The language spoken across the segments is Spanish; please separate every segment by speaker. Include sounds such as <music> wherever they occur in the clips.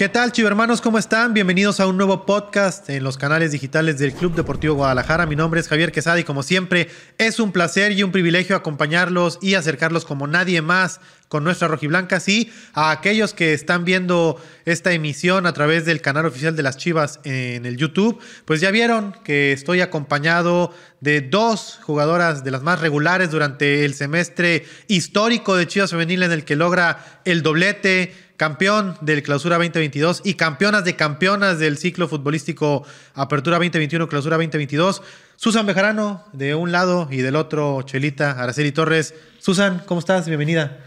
Speaker 1: ¿Qué tal, chivermanos? ¿Cómo están? Bienvenidos a un nuevo podcast en los canales digitales del Club Deportivo Guadalajara. Mi nombre es Javier Quesada y como siempre es un placer y un privilegio acompañarlos y acercarlos como nadie más con nuestra rojiblanca. Sí, a aquellos que están viendo esta emisión a través del canal oficial de las Chivas en el YouTube, pues ya vieron que estoy acompañado de dos jugadoras de las más regulares durante el semestre histórico de Chivas Femenil en el que logra el doblete campeón del Clausura 2022 y campeonas de campeonas del ciclo futbolístico Apertura 2021, Clausura 2022. Susan Bejarano, de un lado, y del otro, Chelita Araceli Torres. Susan, ¿cómo estás? Bienvenida.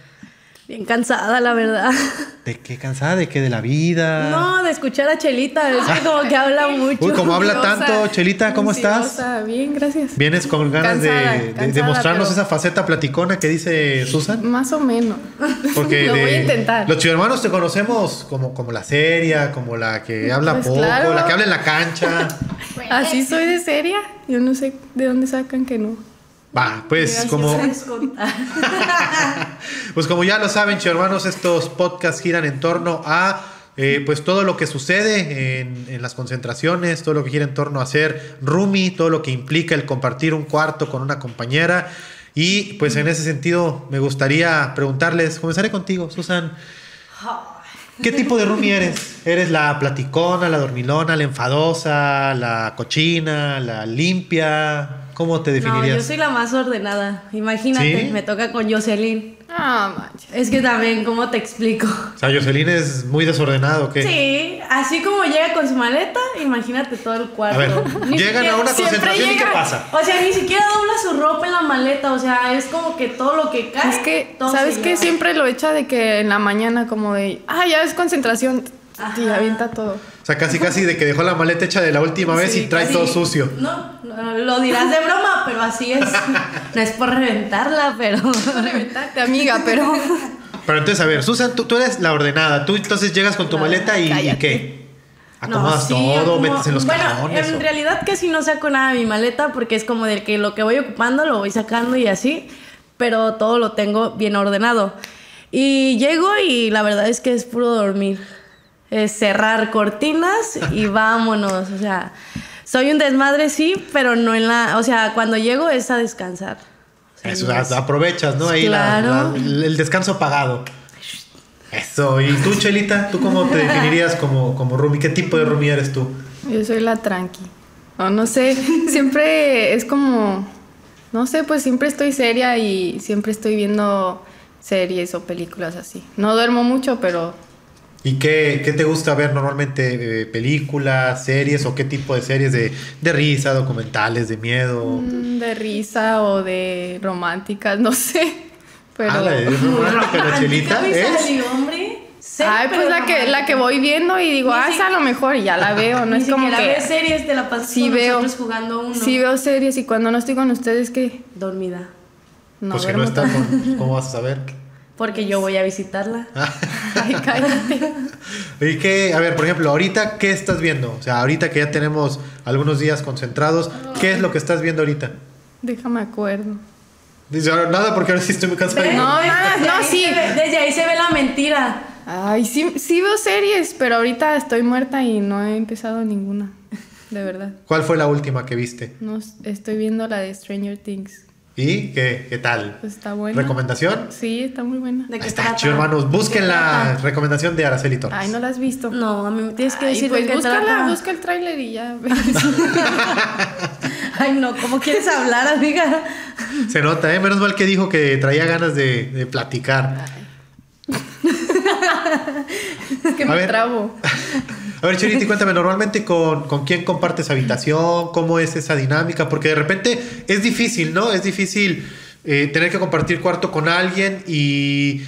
Speaker 2: Bien cansada, la verdad.
Speaker 1: ¿De qué cansada? ¿De qué? ¿De la vida?
Speaker 2: No, de escuchar a Chelita. Es que como que habla mucho.
Speaker 1: Uy, como habla tanto. Chelita, ¿cómo estás?
Speaker 3: Bien, gracias.
Speaker 1: ¿Vienes con ganas de, mostrarnos esa faceta platicona que dice Susan?
Speaker 3: Más o menos.
Speaker 1: Porque <laughs> Lo voy a intentar. Los hermanos te conocemos como, como la seria, como la que habla pues poco, la que habla en la cancha. <laughs>
Speaker 3: Así soy de seria. Yo no sé de dónde sacan que no.
Speaker 1: Va, pues como. <laughs> pues como ya lo saben, hermanos, estos podcasts giran en torno a eh, pues todo lo que sucede en, las concentraciones, todo lo que gira en torno a ser roomie, todo lo que implica el compartir un cuarto con una compañera. Y pues en ese sentido me gustaría preguntarles, comenzaré contigo, Susan. ¿Qué tipo de roomie eres? ¿Eres la platicona, la dormilona, la enfadosa, la cochina, la limpia? ¿Cómo te definirías?
Speaker 2: No, yo soy la más ordenada. Imagínate, me toca con Jocelyn.
Speaker 3: Ah, manches.
Speaker 2: Es que también, ¿cómo te explico?
Speaker 1: O sea, Jocelyn es muy desordenado, ¿qué?
Speaker 2: Sí, así como llega con su maleta, imagínate todo el cuarto. A ver,
Speaker 1: llegan a una concentración y ¿qué pasa?
Speaker 2: O sea, ni siquiera dobla su ropa en la maleta, o sea, es como que todo lo que cae.
Speaker 3: Es que, ¿sabes qué? Siempre lo echa de que en la mañana, como de, ah, ya es concentración, y avienta todo.
Speaker 1: O sea, casi casi de que dejó la maleta hecha de la última vez y trae todo sucio.
Speaker 2: No, lo dirás de broma, pero así es. No es por reventarla, pero.
Speaker 3: por <laughs> reventarte, amiga, pero. <laughs>
Speaker 1: Pero entonces, a ver, Susan, tú, eres la ordenada. Tú entonces llegas con tu maleta y, ¿qué? Acomodas todo, metes en los bueno,
Speaker 2: En realidad casi no saco nada de mi maleta porque es como del que lo que voy ocupando lo voy sacando y así, pero todo lo tengo bien ordenado. Y llego y la verdad es que es puro dormir cerrar cortinas y <laughs> vámonos. O sea, soy un desmadre, sí, pero no en la. O sea, cuando llego es a descansar.
Speaker 1: Eso, aprovechas, ¿no? Ahí claro. el descanso pagado. Eso. ¿Y tú, Chelita? ¿Tú cómo te <laughs> definirías como, como Rumi? ¿Qué tipo de Rumi eres tú?
Speaker 3: Yo soy la tranqui. O no sé, siempre es como. No sé, pues siempre estoy seria y siempre estoy viendo series o películas así. No duermo mucho, pero
Speaker 1: ¿Y qué, te gusta ver normalmente? Eh, ¿Películas, series o qué tipo de series? ¿De, de risa, documentales, de miedo?
Speaker 3: Mm, de risa o de románticas, no sé. Pero... Ah,
Speaker 1: la romántica, la chelita.
Speaker 2: ¿Es? hombre?
Speaker 3: Ay, pues la que, la que voy viendo y digo, ah, esa a lo mejor y ya la <laughs> veo, no es como que...
Speaker 2: ves series de la pasas sí veo, jugando uno.
Speaker 3: Sí veo series y cuando no estoy con ustedes, ¿qué?
Speaker 2: Dormida.
Speaker 1: No, pues que no está con... <laughs> ¿Cómo vas a saber?
Speaker 2: Porque yo voy a visitarla. <laughs>
Speaker 3: Ay, cállate. <laughs>
Speaker 1: Y que, a ver, por ejemplo, ahorita, ¿qué estás viendo? O sea, ahorita que ya tenemos algunos días concentrados, ¿qué es lo que estás viendo ahorita?
Speaker 3: Déjame acuerdo.
Speaker 1: Dice, nada, porque ahora sí estoy muy cansado.
Speaker 3: No, nada, no, sí.
Speaker 2: desde ahí se ve la mentira.
Speaker 3: Ay, sí, sí veo series, pero ahorita estoy muerta y no he empezado ninguna. De verdad.
Speaker 1: ¿Cuál fue la última que viste?
Speaker 3: No, estoy viendo la de Stranger Things.
Speaker 1: ¿Y qué, qué tal?
Speaker 3: Pues está buena.
Speaker 1: ¿Recomendación?
Speaker 3: Sí, está muy buena.
Speaker 1: ¿De qué está chido, hermanos. Busquen la recomendación de Araceli Torres.
Speaker 3: Ay, no la has visto.
Speaker 2: No, a mí me tienes que decir
Speaker 3: pues
Speaker 2: de
Speaker 3: búscala, busca el tráiler y ya.
Speaker 2: Ay, no, ¿cómo quieres hablar, amiga?
Speaker 1: Se nota, ¿eh? Menos mal que dijo que traía ganas de, de platicar. <laughs>
Speaker 3: es que me trabo. <laughs>
Speaker 1: A ver, Charity, cuéntame, normalmente con, con quién compartes habitación, cómo es esa dinámica, porque de repente es difícil, ¿no? Es difícil eh, tener que compartir cuarto con alguien y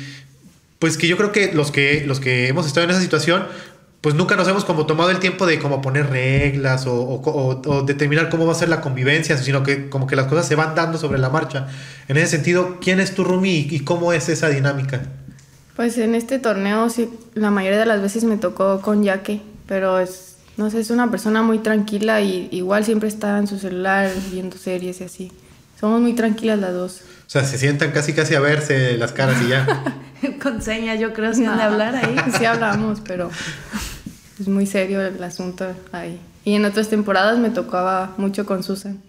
Speaker 1: pues que yo creo que los que, los que hemos estado en esa situación, pues nunca nos hemos como tomado el tiempo de como poner reglas o, determinar cómo va a ser la convivencia, sino que como que las cosas se van dando sobre la marcha. En ese sentido, ¿quién es tu roomie y cómo es esa dinámica?
Speaker 3: Pues en este torneo sí, la mayoría de las veces me tocó con Yaque pero es, no sé, es una persona muy tranquila y igual siempre está en su celular viendo series y así. Somos muy tranquilas las dos.
Speaker 1: O sea, se sientan casi casi a verse las caras y ya. <laughs>
Speaker 2: Con señas, yo creo, si han de hablar ahí.
Speaker 3: Sí hablamos, pero... es muy serio el asunto ahí. Y en otras temporadas me tocaba mucho con Susan.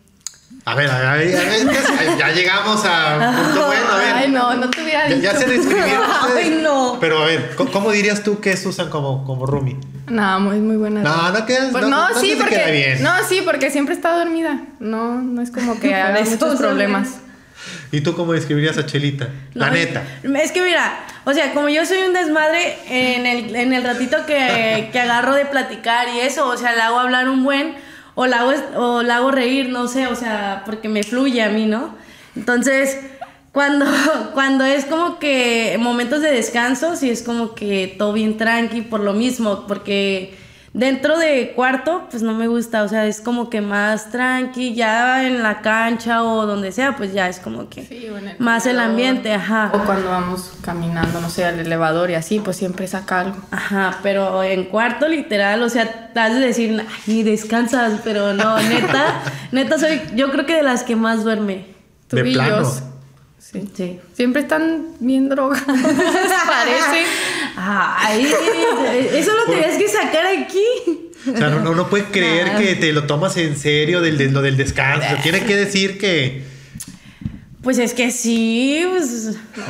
Speaker 1: A ver, a ver, a ver, ya- ya llegamos a punto bueno, a ver.
Speaker 3: Ay, no, no te hubiera
Speaker 1: Ya,
Speaker 3: dicho.
Speaker 1: ya se describieron ustedes.
Speaker 2: Ay, no.
Speaker 1: Pero a ver, ¿cómo, cómo dirías tú que es Susan como, como Rumi?
Speaker 3: No, muy, muy buena.
Speaker 1: No, no quedas.
Speaker 3: Pues
Speaker 1: no,
Speaker 3: no,
Speaker 1: no
Speaker 3: sí,
Speaker 1: queda
Speaker 3: porque
Speaker 1: bien.
Speaker 3: no, sí, porque siempre está dormida. No, no es como que <laughs> haga muchos problemas.
Speaker 1: ¿Y tú cómo describirías a Chelita? La
Speaker 2: No,
Speaker 1: neta.
Speaker 2: Es que mira, o sea, como yo soy un desmadre en el, en el ratito que, que agarro de platicar y eso, o sea, la hago hablar un buen, o la hago, o la hago reír, no sé, o sea, porque me fluye a mí, ¿no? Entonces, cuando, <laughs> cuando es como que momentos de descanso, sí es como que todo bien tranqui por lo mismo, porque dentro de cuarto, pues no me gusta, o sea, es como que más tranqui, ya en la cancha o donde sea, pues ya es como que
Speaker 3: Sí, el
Speaker 2: más el ambiente, ajá.
Speaker 3: O cuando vamos caminando, no sé, al elevador y así, pues siempre saca algo.
Speaker 2: Ajá, pero en cuarto literal, o sea, te has de decir, "Ay, ni descansas, pero no, neta, <laughs> neta soy, yo creo que de las que más duerme.
Speaker 3: Tú
Speaker 1: De
Speaker 3: y
Speaker 1: plano.
Speaker 3: Sí.
Speaker 2: Sí.
Speaker 3: Siempre están bien drogados, <laughs> parece.
Speaker 2: Ay, eso lo tenías que sacar aquí.
Speaker 1: O sea, no, no, no puede creer que te lo tomas en serio del, de- lo del descanso. Tiene que decir que.
Speaker 2: Pues es que sí, pues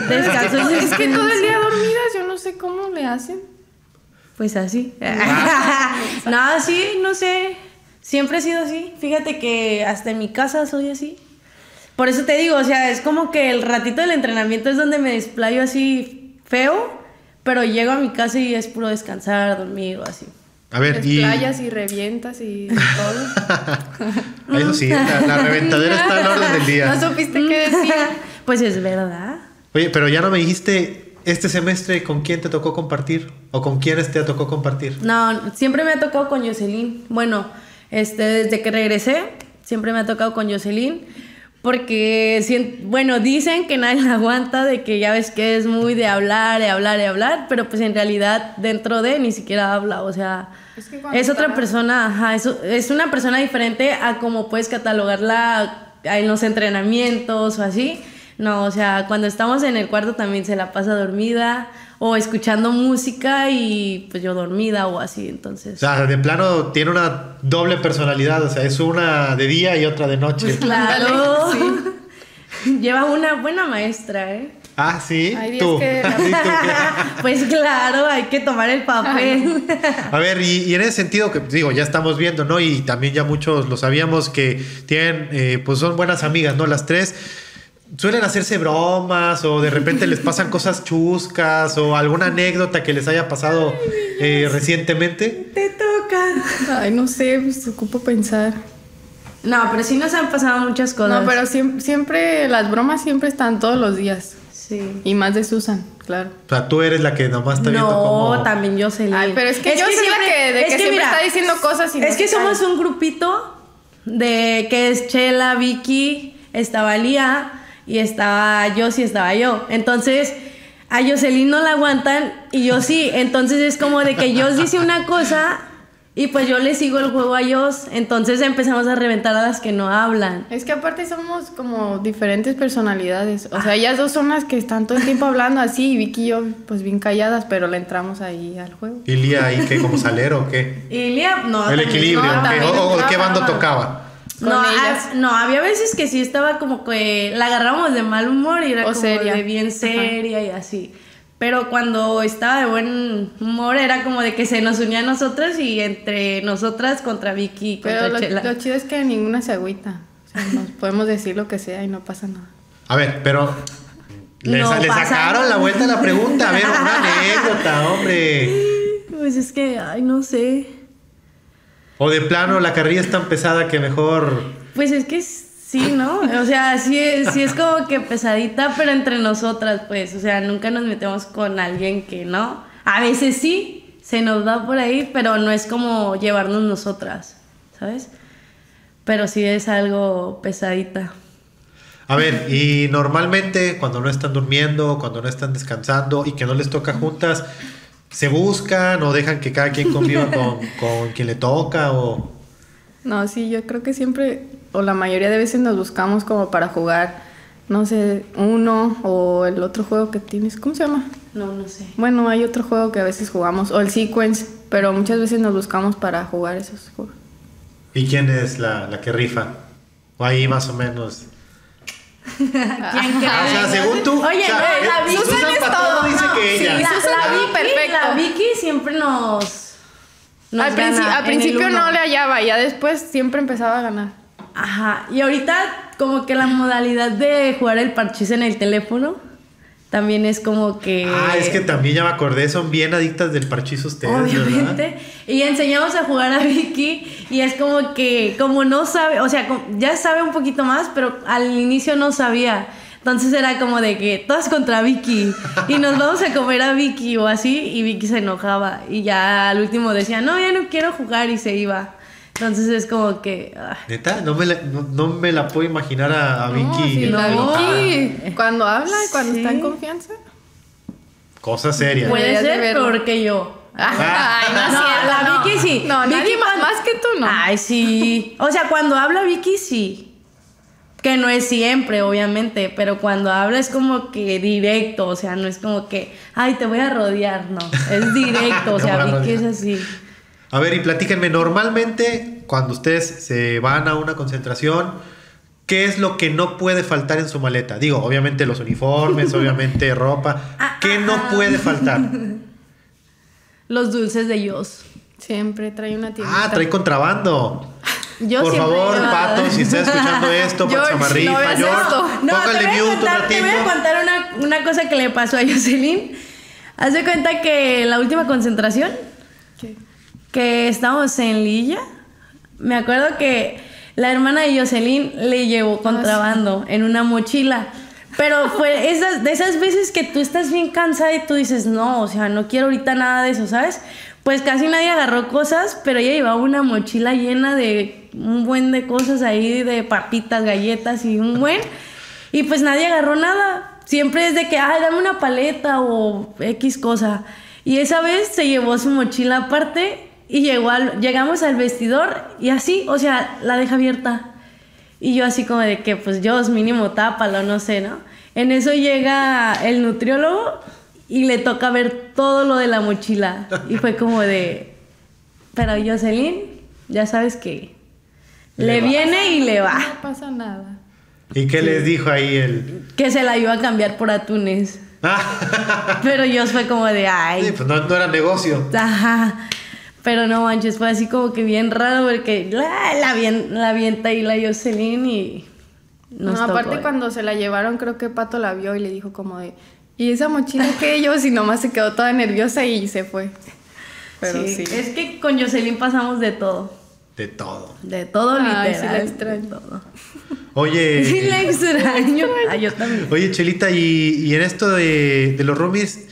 Speaker 2: descanso
Speaker 3: Es que todo el día dormidas, yo no sé cómo le hacen.
Speaker 2: Pues así. <laughs> no, sí, no sé. Siempre he sido así. Fíjate que hasta en mi casa soy así. Por eso te digo, o sea, es como que el ratito del entrenamiento es donde me desplayo así feo, pero llego a mi casa y es puro descansar, dormir o así.
Speaker 1: A ver, y.
Speaker 3: Playas y revientas y <laughs> todo.
Speaker 1: Eso sí, la, la <laughs> reventadera está al orden del día.
Speaker 3: No supiste qué decir. <laughs>
Speaker 2: Pues es verdad.
Speaker 1: Oye, pero ya no me dijiste este semestre con quién te tocó compartir o con quiénes te tocó compartir.
Speaker 2: No, siempre me ha tocado con Jocelyn. Bueno, este, desde que regresé, siempre me ha tocado con Jocelyn. Porque, bueno, dicen que nadie la <laughs> aguanta, de que ya ves que es muy de hablar, de hablar, de hablar, pero pues en realidad dentro de ni siquiera habla, o sea,
Speaker 3: Es que cuando
Speaker 2: es otra persona, ajá, es, es una persona diferente a como puedes catalogarla en los entrenamientos o así. No, o sea, cuando estamos en el cuarto también se la pasa dormida o escuchando música y pues yo dormida o así,
Speaker 1: O
Speaker 2: entonces.
Speaker 1: sea, de plano tiene una doble personalidad. O sea, es una de día y otra de noche.
Speaker 2: Claro.
Speaker 3: Ándale, <laughs>
Speaker 2: Lleva una buena maestra, ¿eh?
Speaker 1: Ah, sí. Tú.
Speaker 3: que- <laughs>
Speaker 1: Sí.
Speaker 2: Pues claro, hay que tomar el papel.
Speaker 1: A ver, y, y en ese sentido, que digo, ya estamos viendo, ¿no? Y también ya muchos lo sabíamos que tienen, eh, pues son buenas amigas, ¿no? Las tres. Suelen hacerse bromas o de repente les pasan cosas chuscas o alguna anécdota que les haya pasado eh, recientemente.
Speaker 2: Te toca.
Speaker 3: Ay, no sé, pues ocupo pensar.
Speaker 2: No, pero sí nos han pasado muchas cosas.
Speaker 3: No, pero siempre, siempre, las bromas siempre están todos los días.
Speaker 2: Sí.
Speaker 3: Y más de Susan, claro.
Speaker 1: O sea, tú eres la que nomás está viendo
Speaker 2: No,
Speaker 1: cómo...
Speaker 2: también Jocelyn.
Speaker 3: Ay, pero es que yo soy la que- de que siempre está diciendo cosas y no
Speaker 2: Es que somos un grupito de que es Chela, Vicky, estaba Lía y estaba yo, sí estaba yo. Entonces, a Jocelyn no la aguantan y yo sí. Entonces es como de que Jos dice una cosa y pues yo le sigo el juego a Jos. Entonces empezamos a reventar a las que no hablan.
Speaker 3: Es que aparte somos como diferentes personalidades. O sea, ellas dos son las que están todo el tiempo hablando así y Vicky y yo pues bien calladas, pero le entramos ahí al juego.
Speaker 1: ¿Y Lía ahí qué? ¿Como salero o qué?
Speaker 2: Y Lía, no.
Speaker 1: El equilibrio,
Speaker 3: no,
Speaker 1: ¿o qué?
Speaker 3: también
Speaker 1: ¿O, o qué
Speaker 3: entraba.
Speaker 1: bando tocaba?
Speaker 3: Con
Speaker 2: no,
Speaker 3: ellas.
Speaker 2: no, había veces que sí estaba como que la agarrábamos de mal humor y era
Speaker 3: O
Speaker 2: como
Speaker 3: seria.
Speaker 2: de bien
Speaker 3: Ajá.
Speaker 2: seria y así. Pero cuando estaba de buen humor era como de que se nos unía a nosotras y entre nosotras contra Vicky y contra
Speaker 3: Pero lo,
Speaker 2: Chela.
Speaker 3: lo chido es que ninguna se agüita. O sea, nos <laughs> podemos decir lo que sea y no pasa nada.
Speaker 1: A ver, pero... Le,
Speaker 2: No
Speaker 1: le sacaron
Speaker 2: nada.
Speaker 1: la vuelta a la pregunta. A ver, una <laughs> anécdota, hombre.
Speaker 2: Pues es que, ay, no sé.
Speaker 1: O de plano, la carrilla es tan pesada que mejor...
Speaker 2: Pues es que sí, ¿no? O sea, sí es, sí es como que pesadita, pero entre nosotras, pues. O sea, nunca nos metemos con alguien que no. A veces sí, se nos va por ahí, pero no es como llevarnos nosotras, ¿sabes? Pero sí es algo pesadita.
Speaker 1: A ver, y normalmente cuando no están durmiendo, cuando no están descansando y que no les toca juntas, ¿se buscan o dejan que cada quien conviva <laughs> con, con quien le toca o...
Speaker 3: No, sí, yo creo que siempre, o la mayoría de veces nos buscamos como para jugar no sé, uno o el otro juego que tienes, ¿cómo se llama?
Speaker 2: No, no sé.
Speaker 3: Bueno, hay otro juego que a veces jugamos, o el Sequence, pero muchas veces nos buscamos para jugar esos juegos.
Speaker 1: ¿Y quién es la, la que rifa? O ahí más o menos. <laughs>
Speaker 2: ¿Quién cree?
Speaker 1: Ah, o sea, según tú.
Speaker 2: Oye,
Speaker 1: o sea,
Speaker 2: no,
Speaker 1: eh,
Speaker 2: la Vicky
Speaker 1: Susan
Speaker 3: es todo,
Speaker 1: dice
Speaker 3: no,
Speaker 1: que
Speaker 3: sí,
Speaker 1: ella.
Speaker 2: La,
Speaker 3: Susan,
Speaker 2: la Vicky,
Speaker 3: perfecto.
Speaker 2: la Vicky siempre nos. nos
Speaker 3: al, al principio no le hallaba, ya después siempre empezaba a ganar.
Speaker 2: Ajá. Y ahorita, como que la modalidad de jugar el parchís en el teléfono también es como que.
Speaker 1: Ah, es que también ya me acordé, son bien adictas del parchizo ustedes, ¿verdad?
Speaker 2: Obviamente. Y enseñamos a jugar a Vicky y es como que, como no sabe, o sea, ya sabe un poquito más, pero al inicio no sabía. Entonces era como de que todas contra Vicky y nos vamos a comer a Vicky o así y Vicky se enojaba y ya al último decía, no, ya no quiero jugar y se iba. Entonces es como que... ah,
Speaker 1: Neta, no me la, no, no me la puedo imaginar a, a Vicky.
Speaker 3: No, sí, la
Speaker 2: no.
Speaker 3: Vicky, cuando habla y cuando
Speaker 2: Sí.
Speaker 3: está en confianza.
Speaker 1: Cosa seria.
Speaker 2: puede ser peor que yo. <laughs>
Speaker 3: Ay, no, es
Speaker 2: No,
Speaker 3: cierto,
Speaker 2: la
Speaker 3: no.
Speaker 2: Vicky sí.
Speaker 3: No,
Speaker 2: Vicky
Speaker 3: nadie más, más que tú, no.
Speaker 2: Ay, sí. O sea, cuando habla Vicky, sí. Que no es siempre, obviamente, pero cuando habla es como que directo, o sea, no es como que, ay, te voy a rodear, no. Es directo, o <laughs> sea, Vicky es así.
Speaker 1: A ver, y platíquenme, normalmente cuando ustedes se van a una concentración, ¿qué es lo que no puede faltar en su maleta? Digo, obviamente los uniformes, <laughs> obviamente ropa.
Speaker 2: Ah,
Speaker 1: ¿Qué no puede faltar? <laughs>
Speaker 2: Los dulces de ellos.
Speaker 3: Siempre trae una tiendita.
Speaker 1: Ah, trae contrabando. <laughs>
Speaker 2: Yo
Speaker 1: Por favor, Pato, si estás escuchando esto,
Speaker 3: George, no
Speaker 1: George,
Speaker 3: esto.
Speaker 2: No,
Speaker 1: póngale
Speaker 2: te voy, a
Speaker 1: mute un
Speaker 2: contar, te voy a
Speaker 1: ratito.
Speaker 2: contar una, una cosa que le pasó a Jocelyn. Haz de cuenta que la última concentración,
Speaker 3: ¿Qué?
Speaker 2: Que estábamos en Lilla, me acuerdo que la hermana de Jocelyn le llevó contrabando en una mochila. Pero fue <laughs> esas, de esas veces que tú estás bien cansada y tú dices, no, o sea, no quiero ahorita nada de eso, ¿sabes? Pues casi nadie agarró cosas, pero ella llevaba una mochila llena de un buen de cosas ahí, de papitas, galletas y un buen. Y pues nadie agarró nada. Siempre es de que, ay, dame una paleta o X cosa. Y esa vez se llevó su mochila aparte y llegó al, llegamos al vestidor y así, o sea, la deja abierta. Y yo así como de que, pues yo mínimo tápalo, no sé, ¿no? En eso llega el nutriólogo y le toca ver todo lo de la mochila. Y fue como de, pero Jocelyn, ya sabes que
Speaker 1: Le
Speaker 2: le,
Speaker 1: va.
Speaker 2: viene y le va.
Speaker 3: No pasa nada.
Speaker 1: ¿Y qué les dijo ahí el...?
Speaker 2: Que se la iba a cambiar por atunes.
Speaker 1: Ah,
Speaker 2: Pero yo fue como de,
Speaker 1: sí,
Speaker 2: ay,
Speaker 1: pues no, no era negocio.
Speaker 2: ajá. Pero no manches, fue así como que bien raro porque la, la, la avienta ahí la Jocelyn y nos
Speaker 3: no,
Speaker 2: tocó.
Speaker 3: aparte cuando se la llevaron, creo que Pato la vio y le dijo como de, ¿y esa mochila qué yo? Y nomás se quedó toda nerviosa y se fue. Pero sí.
Speaker 2: Es que con Jocelyn pasamos de todo.
Speaker 1: De todo.
Speaker 2: De todo
Speaker 3: Ay,
Speaker 2: literal.
Speaker 3: sí la extraño.
Speaker 2: de todo.
Speaker 1: Oye... <laughs>
Speaker 2: Sí la extraño. <laughs> Ah, yo también.
Speaker 1: Oye, Chelita, y, y en esto de, de los roomies,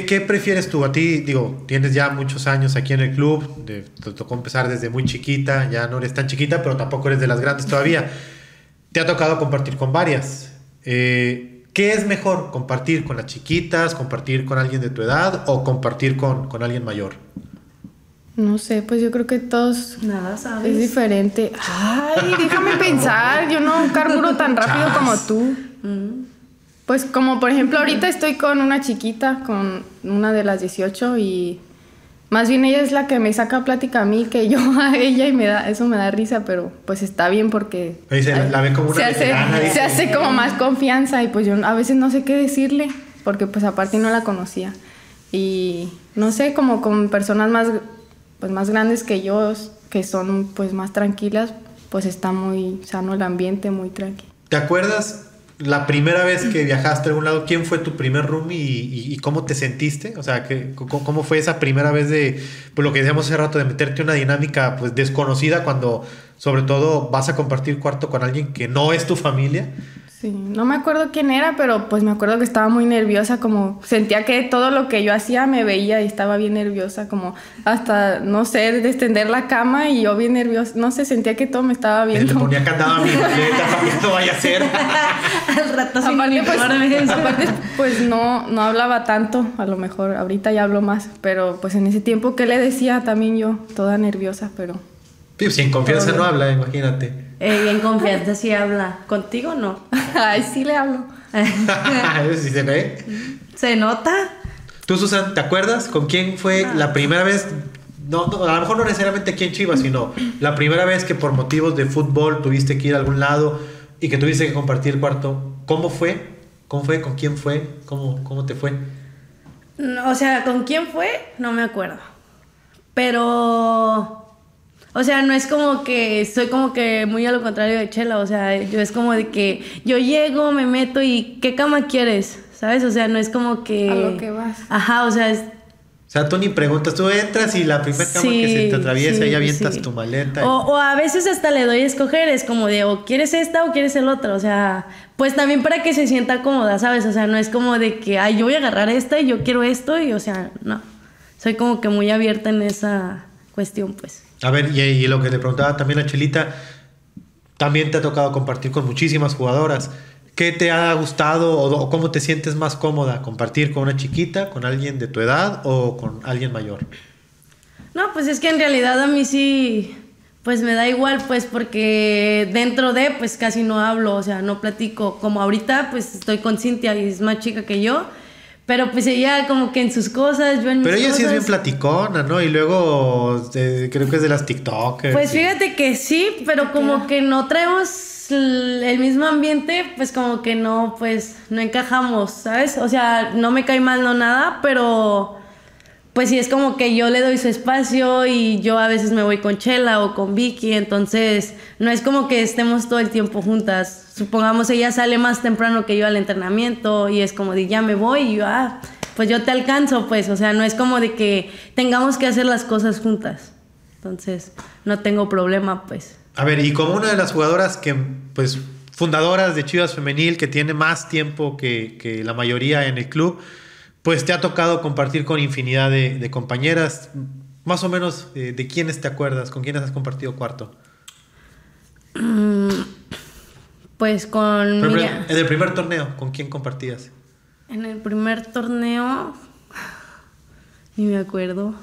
Speaker 1: ¿qué, qué prefieres tú? A ti, digo, tienes ya muchos años aquí en el club, de- te tocó empezar desde muy chiquita, ya no eres tan chiquita, pero tampoco eres de las grandes todavía. Te ha tocado compartir con varias. Eh, ¿Qué es mejor? ¿Compartir con las chiquitas, compartir con alguien de tu edad o compartir con, con alguien mayor?
Speaker 3: No sé, pues yo creo que todos
Speaker 2: Nada,
Speaker 3: es
Speaker 2: ¿sabes?
Speaker 3: diferente. Ay, déjame pensar, yo no carburo tan rápido
Speaker 1: Chas.
Speaker 3: como tú.
Speaker 2: Mm.
Speaker 3: Pues como por ejemplo ahorita estoy con una chiquita, con una de las 18 y más bien ella es la que me saca plática a mí que yo <laughs> a ella y me da eso me da risa, pero pues está bien porque
Speaker 1: se la- la ve como una
Speaker 3: se hace, se hace como más confianza y pues yo a veces no sé qué decirle porque pues aparte no la conocía. Y no sé como con personas más pues más grandes que yo que son pues más tranquilas pues está muy sano el ambiente muy tranquilo
Speaker 1: ¿Te acuerdas la primera vez que viajaste a algún lado? ¿Quién fue tu primer roomie y, y- cómo te sentiste? O sea, ¿qué- cómo, fue esa primera vez de, pues lo que decíamos hace rato, de meterte una dinámica pues desconocida cuando sobre todo vas a compartir cuarto con alguien que no es tu familia?
Speaker 3: Sí, no me acuerdo quién era, pero pues me acuerdo que estaba muy nerviosa, como sentía que todo lo que yo hacía me veía y estaba bien nerviosa, como hasta, no sé, de extender la cama y yo bien nerviosa, no sé, sentía que todo me estaba
Speaker 1: Le
Speaker 3: viendo.
Speaker 1: ponía candado a mi <laughs> maleta para que no vaya a ser. <laughs>
Speaker 2: Al rato sin
Speaker 3: Aparte, pues, <laughs> aparte, pues no, no hablaba tanto, a lo mejor ahorita ya hablo más, pero pues en ese tiempo, ¿qué le decía también yo? Toda nerviosa, pero...
Speaker 1: Sin confianza no habla, imagínate.
Speaker 2: Eh, en confianza sí habla. ¿Contigo no? <laughs>
Speaker 3: Ay, sí le hablo. <laughs>
Speaker 1: ¿Sí se ve?
Speaker 2: ¿Se nota?
Speaker 1: Tú, Susan, ¿te acuerdas con quién fue la primera vez? No, no, a lo mejor no necesariamente aquí en Chivas, sino la primera vez que por motivos de fútbol tuviste que ir a algún lado y que tuviste que compartir cuarto. ¿Cómo fue? ¿Cómo fue? ¿Con quién fue? ¿Cómo, cómo te fue?
Speaker 2: No, o sea, ¿con quién fue? No me acuerdo. Pero... O sea, no es como que soy como que muy a lo contrario de Chela. O sea, yo es como de que yo llego, me meto y ¿qué cama quieres? ¿Sabes? O sea, no es como que...
Speaker 3: A lo que vas.
Speaker 2: Ajá, o sea, es...
Speaker 1: O sea, tú ni preguntas, tú entras y la primera cama que se te atraviesa
Speaker 2: sí,
Speaker 1: y avientas
Speaker 2: sí.
Speaker 1: tu maleta.
Speaker 2: O, o a veces hasta le doy a escoger, es como de o quieres esta o quieres el otro, o sea, pues también para que se sienta cómoda, ¿sabes? O sea, no es como de que, ay, yo voy a agarrar esta y yo quiero esto y, o sea, no. Soy como que muy abierta en esa cuestión, pues.
Speaker 1: A ver, y, lo que te preguntaba también a Chelita, también te ha tocado compartir con muchísimas jugadoras. ¿Qué te ha gustado o, o cómo te sientes más cómoda? ¿Compartir con una chiquita, con alguien de tu edad o con alguien mayor?
Speaker 2: No, pues es que en realidad a mí sí, pues me da igual, pues porque dentro de, pues casi no hablo, o sea, no platico. Como ahorita, pues estoy con Cintia y es más chica que yo, pero pues ella como que en sus cosas, yo en mis
Speaker 1: Pero ella sí es bien platicona, ¿no? Y luego eh, creo que es de las TikTokers.
Speaker 2: Pues fíjate que sí, pero como que no traemos el mismo ambiente, pues como que no, pues no encajamos, ¿sabes? O sea, no me cae mal, no nada, pero pues sí es como que yo le doy su espacio y yo a veces me voy con Chela o con Vicky, entonces no es como que estemos todo el tiempo juntas. Supongamos ella sale más temprano que yo al entrenamiento y es como de ya me voy y yo, ah, pues yo te alcanzo, pues, o sea, no es como de que tengamos que hacer las cosas juntas. Entonces, no tengo problema, pues.
Speaker 1: A ver, y como una de las jugadoras que, pues, fundadoras de Chivas Femenil, que tiene más tiempo que, que la mayoría en el club, pues te ha tocado compartir con infinidad de, compañeras. Más o menos, eh, ¿de quiénes te acuerdas? ¿Con quiénes has compartido cuarto?
Speaker 2: Pues con
Speaker 1: en el primer torneo, ¿con quién compartías?
Speaker 2: En el primer torneo. Ni me acuerdo.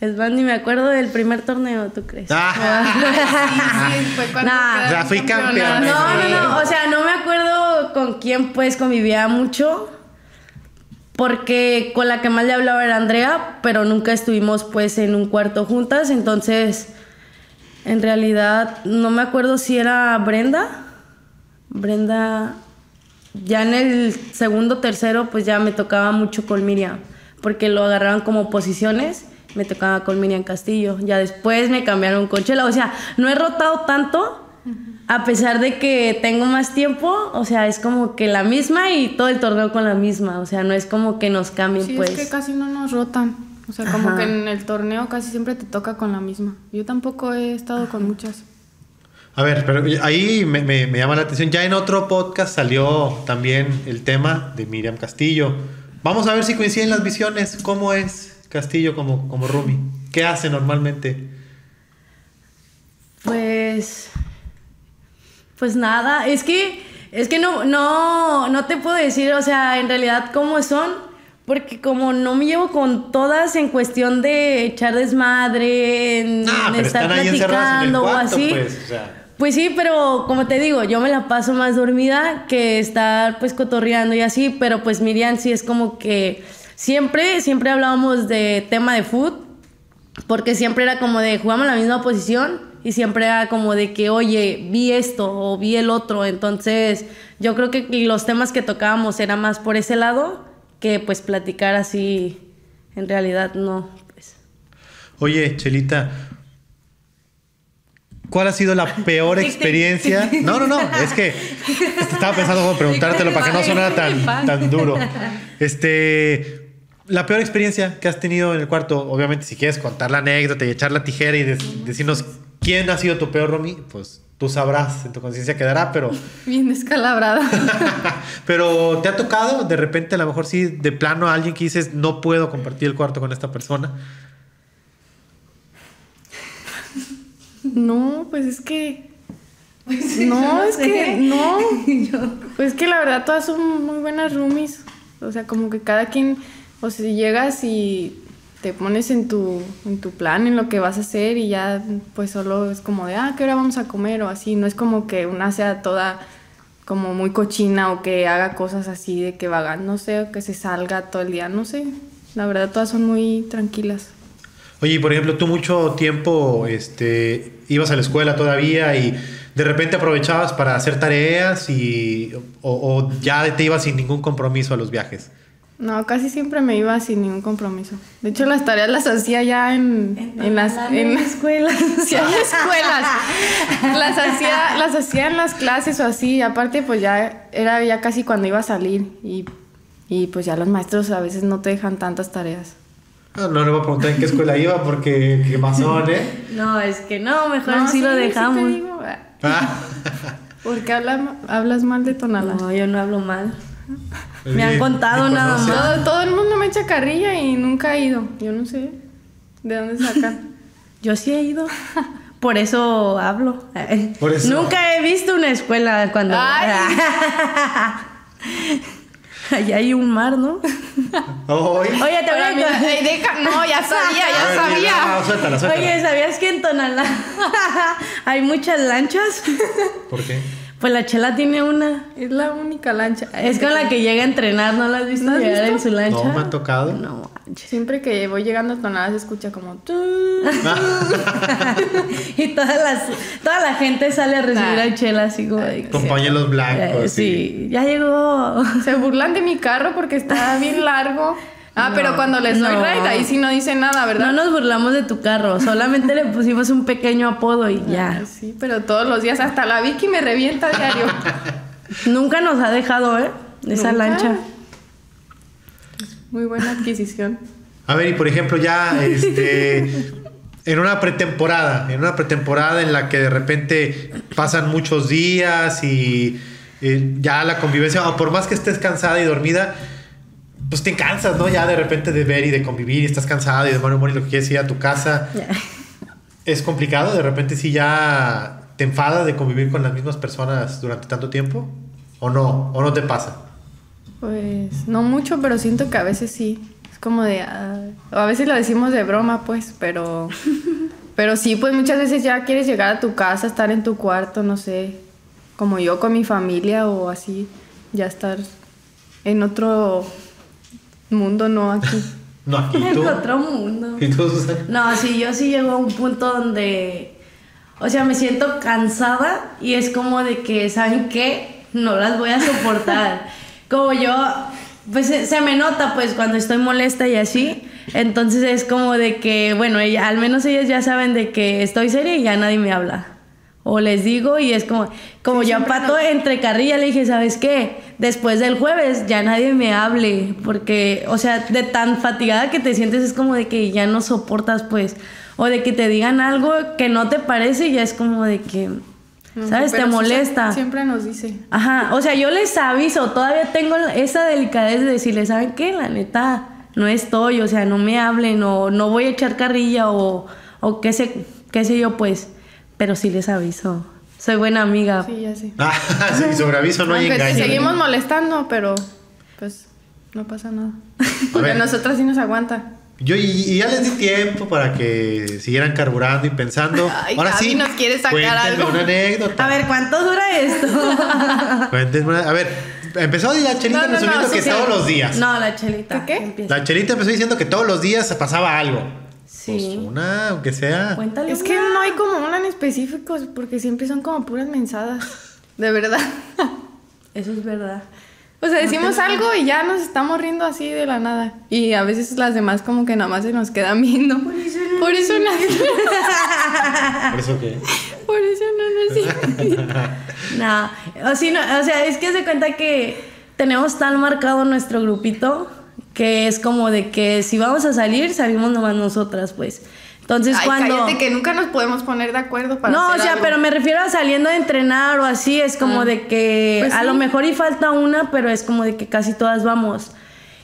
Speaker 2: Es más, ni me acuerdo del primer torneo, ¿tú crees?
Speaker 1: Ah. <laughs>
Speaker 3: Sí, fue cuando
Speaker 2: Nah.
Speaker 3: quedaron
Speaker 1: O sea, fui
Speaker 3: campeonas.
Speaker 1: campeona.
Speaker 2: No, no, no. O sea, no me acuerdo con quién pues convivía mucho. Porque con la que más le hablaba era Andrea, pero nunca estuvimos pues en un cuarto juntas. Entonces, en realidad, no me acuerdo si era Brenda. Brenda, ya en el segundo, tercero, pues ya me tocaba mucho con Miriam. Porque lo agarraban como posiciones. Me tocaba con Miriam Castillo. Ya después me cambiaron con Chela. O sea, no he rotado tanto. A pesar de que tengo más tiempo, o sea, es como que la misma y todo el torneo con la misma, o sea, no es como que nos cambien,
Speaker 3: Sí,
Speaker 2: pues.
Speaker 3: es que casi no nos rotan. O sea, como
Speaker 2: Ajá.
Speaker 3: que en el torneo casi siempre te toca con la misma. Yo tampoco he estado con muchas.
Speaker 1: A ver, pero ahí me, me- me llama la atención. Ya en otro podcast salió también el tema de Miriam Castillo. Vamos a ver si coinciden las visiones. ¿Cómo es Castillo como, como Rumi? ¿Qué hace normalmente?
Speaker 2: Pues. Pues nada, es que. Es que no, no, no te puedo decir, o sea, en realidad cómo son, porque como no me llevo con todas en cuestión de echar desmadre, en,
Speaker 1: Ah,
Speaker 2: en estar
Speaker 1: en
Speaker 2: platicando o así.
Speaker 1: pues. O sea.
Speaker 2: Pues sí, pero como te digo, yo me la paso más dormida que estar pues cotorreando y así, pero pues Miriam sí es como que siempre, siempre hablábamos de tema de foot, porque siempre era como de jugamos la misma posición y siempre era como de que, oye, vi esto o vi el otro, entonces yo creo que los temas que tocábamos era más por ese lado que pues platicar así, en realidad no, pues.
Speaker 1: Oye, Chelita, ¿cuál ha sido la peor <laughs> experiencia? <laughs> No, no, no, es que estaba pensando cómo preguntártelo para que no sonara tan, tan duro. <laughs> Este, la peor experiencia que has tenido en el cuarto, obviamente si quieres contar la anécdota y echar la tijera y decirnos quién ha sido tu peor Romy, pues tú sabrás, en tu conciencia quedará, pero, <laughs>
Speaker 3: Bien descalabrada. <laughs>
Speaker 1: pero ¿te ha tocado de repente a lo mejor sí de plano a alguien que dices no puedo compartir el cuarto con esta persona?
Speaker 3: No, pues es que. no, es que. No. Pues que la verdad todas son muy buenas roomies. O sea, como que cada quien. O sea, si llegas y te pones en tu, en tu plan, en lo que vas a hacer y ya pues solo es como de, ah, ¿qué hora vamos a comer? O así, no es como que una sea toda como muy cochina o que haga cosas así de que vaga, no sé, o que se salga todo el día, no sé. La verdad todas son muy tranquilas.
Speaker 1: Oye, y por ejemplo, tú mucho tiempo este, ibas a la escuela todavía y de repente aprovechabas para hacer tareas y, o, o ya te ibas sin ningún compromiso a los viajes.
Speaker 3: No, casi siempre me iba sin ningún compromiso. De hecho, las tareas las hacía ya en, en, las en las escuelas. <laughs> Sí, en escuelas. las hacía, las hacía en las clases o así. Aparte, pues ya era ya casi cuando iba a salir. Y, y pues ya los maestros a veces no te dejan tantas tareas.
Speaker 1: No, no le voy a preguntar en qué escuela iba porque qué pasó, ¿eh?
Speaker 2: No, es que no, mejor sí, lo dejamos.
Speaker 3: te digo.
Speaker 1: Ah, <laughs>
Speaker 3: ¿Por qué habla- hablas mal de Tonalá?
Speaker 2: No, yo no hablo mal. Me han contado
Speaker 1: ¿me
Speaker 2: nada más.
Speaker 3: Todo, todo el mundo me echa carrilla y nunca he ido. Yo no sé de dónde sacan. <laughs>
Speaker 2: Yo sí he ido. Por eso hablo.
Speaker 1: Por eso.
Speaker 2: Nunca he visto una escuela cuando.
Speaker 3: Ay. <laughs>
Speaker 2: Allá hay un mar, ¿no? Oye, te voy a
Speaker 3: deja- no, ya sabía, ya
Speaker 1: ver,
Speaker 3: sabía.
Speaker 1: no, suéltala, suéltala.
Speaker 2: Oye, ¿sabías que en Tonalá <laughs> hay muchas lanchas?
Speaker 1: ¿Por qué?
Speaker 2: Pues la chela tiene una.
Speaker 3: Es la única lancha.
Speaker 2: Es con la que llega a entrenar, ¿no la has visto
Speaker 3: ¿No has
Speaker 2: llegar
Speaker 3: visto?
Speaker 2: en su lancha?
Speaker 1: No me ha tocado.
Speaker 2: No manches.
Speaker 3: Siempre que voy llegando a Tonalá se escucha como... <laughs>
Speaker 2: y todas las, toda la gente sale a recibir
Speaker 3: Nah.
Speaker 2: a Chela así como
Speaker 1: pañuelos blancos.
Speaker 2: Eh, sí, ya llegó.
Speaker 3: Se burlan de mi carro porque está bien largo. Ah,
Speaker 2: No,
Speaker 3: pero cuando les doy
Speaker 2: no.
Speaker 3: ride, ahí sí no dice nada, ¿verdad?
Speaker 2: No nos burlamos de tu carro, solamente le pusimos un pequeño apodo y ya.
Speaker 3: Sí, pero todos los días, hasta la Vicky me revienta diario. <laughs>
Speaker 2: Nunca nos ha dejado, ¿eh? Esa
Speaker 3: Nunca.
Speaker 2: lancha.
Speaker 3: Muy buena adquisición.
Speaker 1: A ver, y por ejemplo, ya este, <laughs> en una pretemporada, en una pretemporada en la que de repente pasan muchos días y eh, ya la convivencia, o por más que estés cansada y dormida, pues te cansas, ¿no? Ya de repente de ver y de convivir y estás cansada y de mal humor y lo que quieres ir a tu casa.
Speaker 2: Ya.
Speaker 1: Es complicado, de repente sí ya te enfadas de convivir con las mismas personas durante tanto tiempo, ¿o no? ¿O no te pasa?
Speaker 3: Pues no mucho, pero siento que a veces sí. Es como de... o a veces lo decimos de broma, pues, pero... <laughs> Pero sí, pues muchas veces ya quieres llegar a tu casa, estar en tu cuarto, no sé. Como yo con mi familia o así. Ya estar en otro mundo, no aquí. <laughs>
Speaker 1: No, aquí
Speaker 2: En
Speaker 1: tú.
Speaker 2: otro mundo. <laughs>
Speaker 1: ¿Y tú?
Speaker 2: No, sí, yo sí llego a un punto donde, o sea, me siento cansada y es como de que, ¿saben qué? No las voy a soportar. <laughs> como yo, pues se, se me nota pues cuando estoy molesta y así. Entonces es como de que, bueno, ella, al menos ellas ya saben de que estoy seria y ya nadie me habla. O les digo y es como, como
Speaker 3: Sí,
Speaker 2: yo a
Speaker 3: siempre
Speaker 2: Pato entre carrilla le dije, ¿sabes qué? Después del jueves ya nadie me hable, porque, o sea, de tan fatigada que te sientes es como de que ya no soportas, pues, o de que te digan algo que no te parece y ya es como de que,
Speaker 3: No
Speaker 2: ¿sabes? Te molesta.
Speaker 3: Siempre nos dice.
Speaker 2: Ajá, o sea, yo les aviso, todavía tengo esa delicadez de decirles, ¿saben qué? La neta, no estoy, o sea, no me hablen, o no voy a echar carrilla, o, o qué sé, qué sé yo, pues, pero sí les aviso. Soy buena amiga.
Speaker 3: Sí, ya sé.
Speaker 1: Ah, <laughs> sí, sobre aviso no hay
Speaker 3: Aunque
Speaker 1: engaño.
Speaker 3: seguimos molestando, pero pues no pasa nada. Porque a nosotras sí nos aguanta.
Speaker 1: Yo y, y ya les di tiempo para que siguieran carburando y pensando. <laughs>
Speaker 3: Ay,
Speaker 1: Ahora
Speaker 3: Gaby
Speaker 1: sí,
Speaker 3: nos quiere sacar algo.
Speaker 1: una anécdota.
Speaker 2: A ver, ¿cuánto dura esto? <laughs>
Speaker 1: Cuéntenme una- A ver, empezó la chelita
Speaker 3: No, no, no,
Speaker 1: resumiendo
Speaker 3: sí,
Speaker 1: que
Speaker 3: sí.
Speaker 1: todos los días.
Speaker 2: No, la chelita.
Speaker 3: ¿Qué.
Speaker 1: La chelita empezó diciendo que todos los días pasaba algo. Pues
Speaker 2: Sí.
Speaker 1: una, aunque sea.
Speaker 2: Cuéntale.
Speaker 3: Es que no hay como una en específico, porque siempre son como puras mensadas. <laughs> De verdad. <laughs>
Speaker 2: Eso es verdad.
Speaker 3: O sea, decimos algo y ya nos estamos riendo así de la nada. Y a veces las demás como que nada más se nos quedan viendo. Por eso no, por eso no, <laughs>
Speaker 1: Por eso que.
Speaker 3: por eso no nos
Speaker 2: No, o, si no, o sea, es que se cuenta que tenemos tan marcado nuestro grupito que es como de que si vamos a salir, salimos nomás nosotras, pues. Entonces,
Speaker 3: Ay,
Speaker 2: cuando.
Speaker 3: cállate que nunca nos podemos poner de acuerdo para
Speaker 2: No, o
Speaker 3: hacer
Speaker 2: sea,
Speaker 3: algo.
Speaker 2: pero me refiero a saliendo a entrenar o así, es como
Speaker 3: Ah.
Speaker 2: de que
Speaker 3: Pues
Speaker 2: a
Speaker 3: sí.
Speaker 2: lo mejor y falta una, pero es como de que casi todas vamos.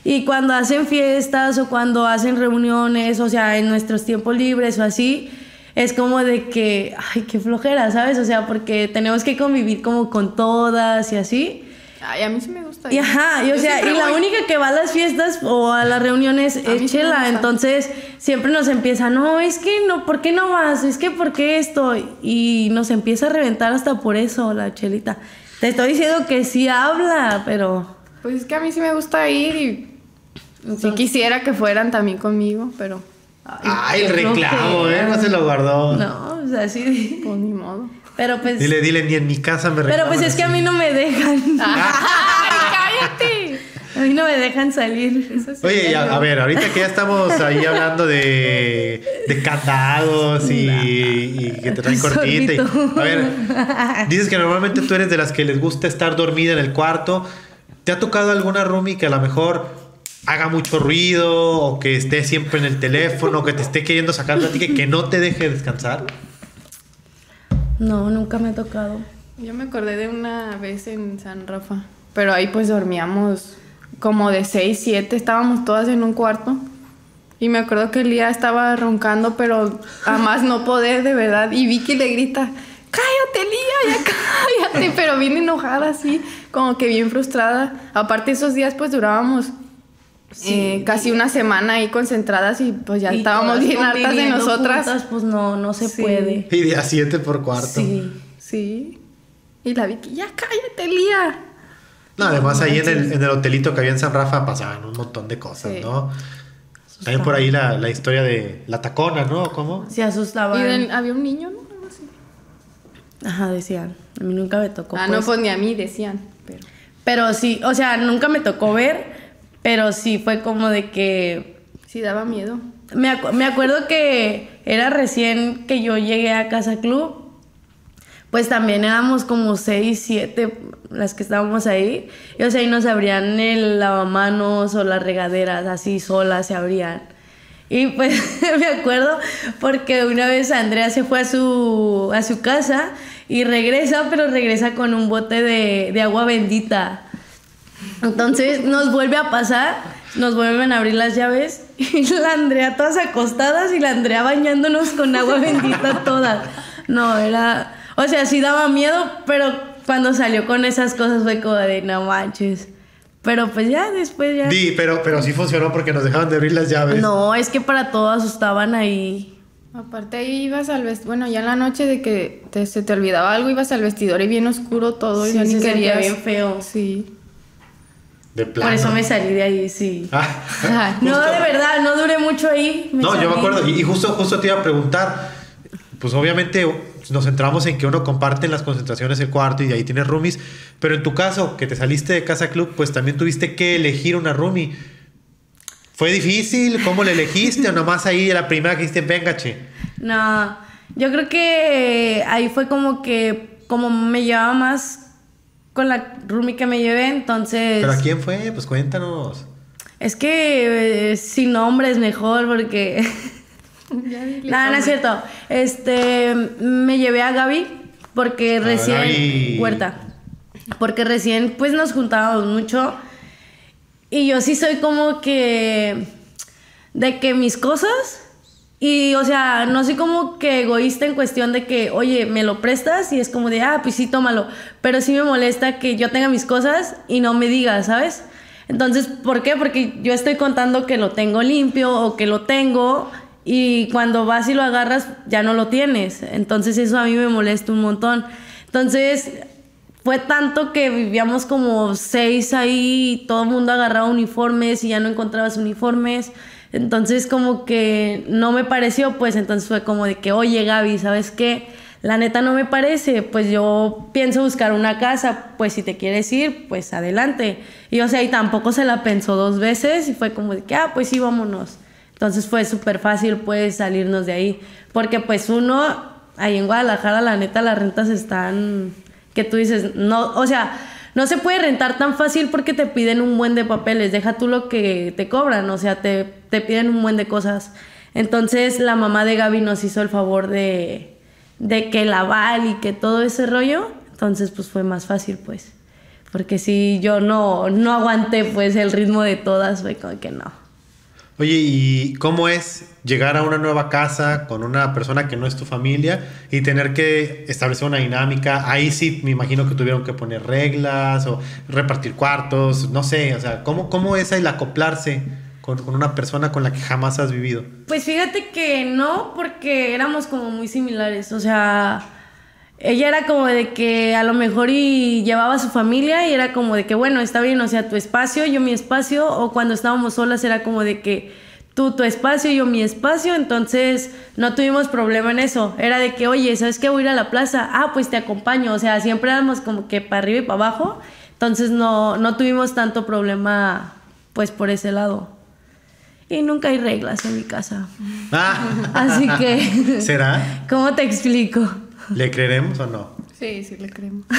Speaker 2: Y cuando hacen fiestas o cuando hacen reuniones, o sea, en nuestros tiempos libres o así, es como de que, ay, qué flojera, ¿sabes? O sea, porque tenemos que convivir como con todas y así.
Speaker 3: Ay, a mí sí me gusta. gusta.
Speaker 2: Y ajá, y o
Speaker 3: Yo
Speaker 2: sea, y la
Speaker 3: voy.
Speaker 2: única que va a las fiestas o a las reuniones
Speaker 3: mí
Speaker 2: es
Speaker 3: sí
Speaker 2: Chela.
Speaker 3: gusta.
Speaker 2: Entonces, siempre nos empieza, no, es que no, ¿por qué no vas? Es que, ¿por qué esto? Y nos empieza a reventar hasta por eso la Chelita. Te estoy diciendo que sí habla, pero.
Speaker 3: Pues es que a mí sí me gusta ir y sí
Speaker 2: Entonces-
Speaker 3: quisiera que fueran también conmigo, pero
Speaker 1: Ay, el
Speaker 2: qué
Speaker 1: reclamo, ¿eh?
Speaker 2: flojera.
Speaker 1: No se lo guardó.
Speaker 2: No, o sea, sí.
Speaker 3: pues ni modo.
Speaker 2: Pero pues.
Speaker 1: Dile, dile, ni en mi casa me
Speaker 2: pero pues es que a mí no me dejan. <laughs>
Speaker 3: ¡Ay, cállate!
Speaker 2: A mí no me dejan salir.
Speaker 3: Eso sí,
Speaker 1: Oye, a ver, ahorita que ya estamos ahí hablando de, de candados y, y que te traen cortita. y- a ver, dices que normalmente tú eres de las que les gusta estar dormida en el cuarto. ¿Te ha tocado alguna roomie que a lo mejor haga mucho ruido o que esté siempre en el teléfono o que te esté queriendo sacar plática y que no te deje descansar?
Speaker 2: No, nunca me ha tocado.
Speaker 3: Yo me acordé de una vez en San Rafa, pero ahí pues dormíamos como de 6, 7, estábamos todas en un cuarto. Y me acuerdo que Lía estaba roncando, pero a más no poder, de verdad. Y Vicky le grita, cállate Lía, ya cállate, <laughs> pero bien enojada así, como que bien frustrada. Aparte esos días pues durábamos eh, casi una semana ahí concentradas y pues ya
Speaker 2: Y
Speaker 3: estábamos bien hartas de nosotras.
Speaker 2: juntas, pues no, no se
Speaker 3: Sí.
Speaker 2: puede.
Speaker 1: Y de a siete por cuarto.
Speaker 2: Sí.
Speaker 3: Sí. Y la Vicky, ya cállate Lía.
Speaker 1: No, además ahí en el, en el hotelito que había en San Rafa pasaban un montón de cosas,
Speaker 3: Sí.
Speaker 1: ¿no? También por ahí la, la historia de la tacona, ¿no? ¿Cómo?
Speaker 2: Se asustaban.
Speaker 3: Y había un niño, ¿no? Algo así.
Speaker 2: Ajá, decían. A mí nunca me tocó.
Speaker 3: ah,
Speaker 2: pues.
Speaker 3: no, pues ni a mí decían. Pero...
Speaker 2: Pero sí, o sea, nunca me tocó ver, pero sí fue como de que.
Speaker 3: Sí, daba miedo.
Speaker 2: Me, acu- me acuerdo que era recién que yo llegué a Casa Club. Pues también éramos como seis, siete las que estábamos ahí. Y, o sea, y nos abrían el lavamanos o las regaderas, así solas se abrían. Y pues <laughs> me acuerdo porque una vez Andrea se fue a su, a su casa y regresa, pero regresa con un bote de, de agua bendita. Entonces nos vuelve a pasar, nos vuelven a abrir las llaves <laughs> y la Andrea todas acostadas y la Andrea bañándonos con agua <laughs> bendita todas. No, era, o sea, sí daba miedo, pero cuando salió con esas cosas fue como de no manches. Pero pues ya después ya.
Speaker 1: Di, pero, pero sí funcionó porque nos dejaban de abrir las llaves.
Speaker 2: No, es que para todo asustaban ahí.
Speaker 3: Aparte ahí ibas al vestidor, bueno, ya en la noche de que te- se te olvidaba algo, ibas al vestidor y bien oscuro todo y
Speaker 2: Sí,
Speaker 3: ya ni
Speaker 2: se sentía
Speaker 3: querías.
Speaker 2: bien feo.
Speaker 3: Sí.
Speaker 1: De plano.
Speaker 2: Por eso me salí de ahí, sí.
Speaker 1: Ah, <laughs>
Speaker 2: No, de verdad, no duré mucho ahí.
Speaker 1: No, yo me acuerdo. Y, justo, justo te iba a preguntar. Pues obviamente nos centramos en que uno comparte en las concentraciones el cuarto y de ahí tienes roomies. Pero en tu caso, que te saliste de casa club, pues también tuviste que elegir una roomie. ¿Fue difícil? ¿Cómo la elegiste? ¿O nomás ahí la primera que dijiste, venga, che?
Speaker 2: No, yo creo que ahí fue como que, como me llevaba más con la roomie que me llevé, entonces...
Speaker 1: ¿Pero a quién fue? Pues cuéntanos.
Speaker 2: Es que eh, sin nombre es mejor porque... <laughs> Nada, no es
Speaker 3: nombre.
Speaker 2: cierto. Este, me llevé a Gaby porque
Speaker 1: A
Speaker 2: recién...
Speaker 1: Gaby.
Speaker 2: Huerta. Porque recién pues nos juntábamos mucho y yo sí soy como que... De que mis cosas... Y, o sea, no soy como que egoísta en cuestión de que, oye, me lo prestas y es como de, ah, pues sí, tómalo. Pero sí me molesta que yo tenga mis cosas y no me digas, ¿sabes? Entonces, ¿por qué? Porque yo estoy contando que lo tengo limpio o que lo tengo y cuando vas y lo agarras ya no lo tienes. Entonces eso a mí me molesta un montón. Entonces fue tanto que vivíamos como seis ahí y todo el mundo agarraba uniformes y ya no encontrabas uniformes. Entonces como que no me pareció, pues entonces fue como de que, oye Gaby, ¿sabes qué? La neta no me parece, pues yo pienso buscar una casa, pues si te quieres ir, pues adelante. Y o sea, y tampoco se la pensó dos veces y fue como de que, ah, pues sí, vámonos. Entonces fue súper fácil pues salirnos de ahí. Porque pues uno, ahí en Guadalajara, la neta, las rentas están, que tú dices, no, o sea, no se puede rentar tan fácil porque te piden un buen de papeles, deja tú lo que te cobran, o sea, te, te piden un buen de cosas. Entonces la mamá de Gaby nos hizo el favor de, de que el aval y que todo ese rollo, entonces pues fue más fácil pues. Porque si yo no, no aguanté pues el ritmo de todas, fue como que no.
Speaker 1: Oye, ¿y cómo es llegar a una nueva casa con una persona que no es tu familia y tener que establecer una dinámica? Ahí sí me imagino que tuvieron que poner reglas o repartir cuartos, no sé, o sea, ¿cómo, cómo es el acoplarse con, con una persona con la que jamás has vivido?
Speaker 2: Pues fíjate que no, porque éramos como muy similares, o sea ella era como de que a lo mejor y llevaba a su familia y era como de que, bueno, está bien, o sea, tu espacio, yo mi espacio, o cuando estábamos solas era como de que tú tu espacio, yo mi espacio, entonces no tuvimos problema en eso. Era de que, oye, ¿sabes qué? Voy a ir a la plaza. Ah, pues te acompaño. O sea, siempre éramos como que para arriba y para abajo, entonces no, no tuvimos tanto problema, pues por ese lado. Y nunca hay reglas en mi casa.
Speaker 1: Ah.
Speaker 2: Así que...
Speaker 1: ¿Será? <laughs>
Speaker 2: ¿Cómo te explico?
Speaker 1: ¿Le creeremos o no?
Speaker 3: Sí, sí le creemos. <laughs>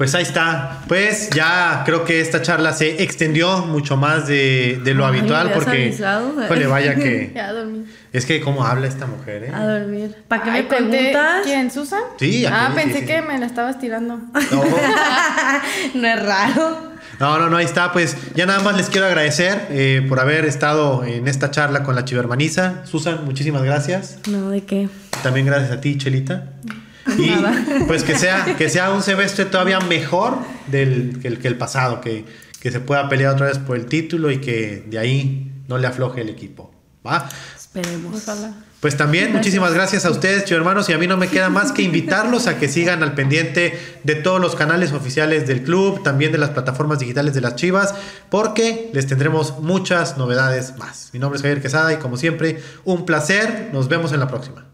Speaker 1: Pues ahí está. Pues ya creo que esta charla se extendió mucho más de, de lo
Speaker 2: Ay,
Speaker 1: habitual porque... Híjole, vaya que... <laughs>
Speaker 3: Ya dormí.
Speaker 1: Es que cómo habla esta mujer, ¿eh?
Speaker 2: A dormir. ¿Para qué
Speaker 3: Ay,
Speaker 2: me preguntas?
Speaker 3: ¿Quién? ¿Susan?
Speaker 1: Sí,
Speaker 3: Ah,
Speaker 1: aquí, sí,
Speaker 3: pensé
Speaker 1: sí.
Speaker 3: que me la estabas tirando.
Speaker 1: No, <laughs>
Speaker 2: no es raro.
Speaker 1: No, no, no, ahí está. Pues ya nada más les quiero agradecer eh, por haber estado en esta charla con la chivermaniza. Susan, muchísimas gracias.
Speaker 2: No, ¿de qué?
Speaker 1: También gracias a ti, Chelita. Y pues que sea, que sea un semestre todavía mejor del, que, el, que el pasado, que, que se pueda pelear otra vez por el título y que de ahí no le afloje el equipo. ¿Va?
Speaker 2: Esperemos.
Speaker 3: Ojalá.
Speaker 1: Pues también muchísimas gracias a ustedes, chicos hermanos, y a mí no me queda más que invitarlos a que sigan al pendiente de todos los canales oficiales del club, también de las plataformas digitales de las Chivas, porque les tendremos muchas novedades más. Mi nombre es Javier Quesada y como siempre, un placer. Nos vemos en la próxima.